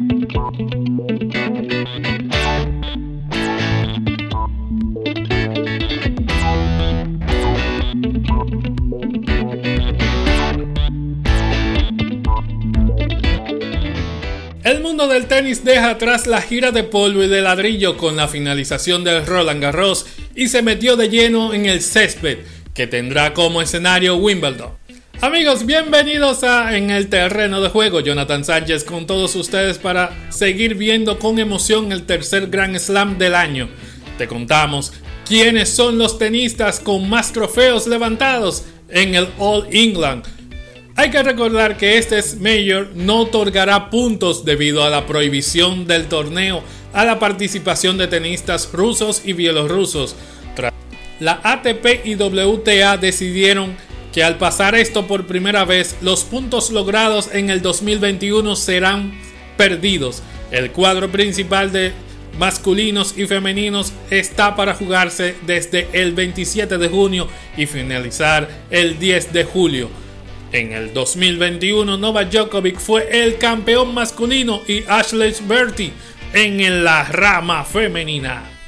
El mundo del tenis deja atrás la gira de polvo y de ladrillo con la finalización del Roland Garros y se metió de lleno en el césped, que tendrá como escenario Wimbledon. Amigos, bienvenidos a En el terreno de juego. Jonathan Sánchez con todos ustedes para seguir viendo con emoción el tercer Grand Slam del año. Te contamos quiénes son los tenistas con más trofeos levantados en el All England. Hay que recordar que este Major no otorgará puntos debido a la prohibición del torneo a la participación de tenistas rusos y bielorrusos. La ATP y WTA decidieron que al pasar esto por primera vez, los puntos logrados en el 2021 serán perdidos. El cuadro principal de masculinos y femeninos está para jugarse desde el 27 de junio y finalizar el 10 de julio. En el 2021, Novak Djokovic fue el campeón masculino y Ashley Bertie en la rama femenina.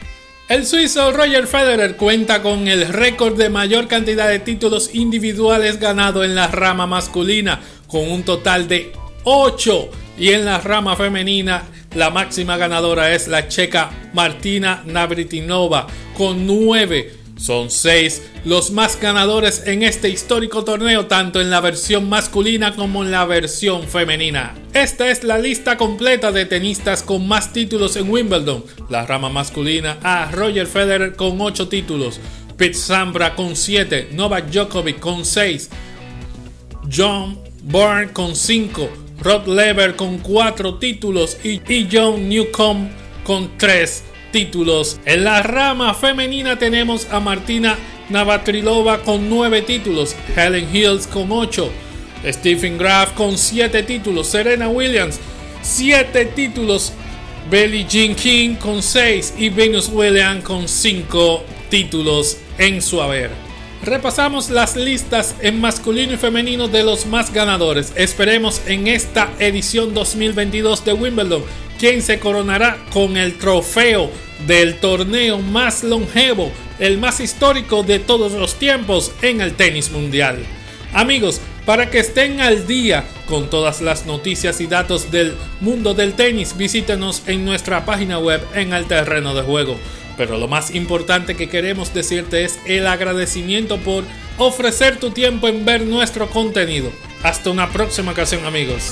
El suizo Roger Federer cuenta con el récord de mayor cantidad de títulos individuales ganados en la rama masculina, con un total de 8. Y en la rama femenina, la máxima ganadora es la checa Martina Navratilova, con 9. Son 6 los más ganadores en este histórico torneo, tanto en la versión masculina como en la versión femenina. Esta es la lista completa de tenistas con más títulos en Wimbledon. La rama masculina a Roger Federer con 8 títulos, Pete Sampras con 7, Novak Djokovic con 6, John Byrne con 5, Rod Lever con 4 títulos y, John Newcomb con 3 títulos. En la rama femenina tenemos a Martina Navratilova con 9 títulos, Helen Hills con 8, Stephen Graf con 7 títulos, Serena Williams 7 títulos, Belly Jean King con 6 y Venus Williams con 5 títulos en su haber. Repasamos las listas en masculino y femenino de los más ganadores. Esperemos en esta edición 2022 de Wimbledon quien se coronará con el trofeo del torneo más longevo, el más histórico de todos los tiempos en el tenis mundial. Amigos, para que estén al día con todas las noticias y datos del mundo del tenis, visítenos en nuestra página web en el terreno de juego. Pero lo más importante que queremos decirte es el agradecimiento por ofrecer tu tiempo en ver nuestro contenido. Hasta una próxima ocasión amigos.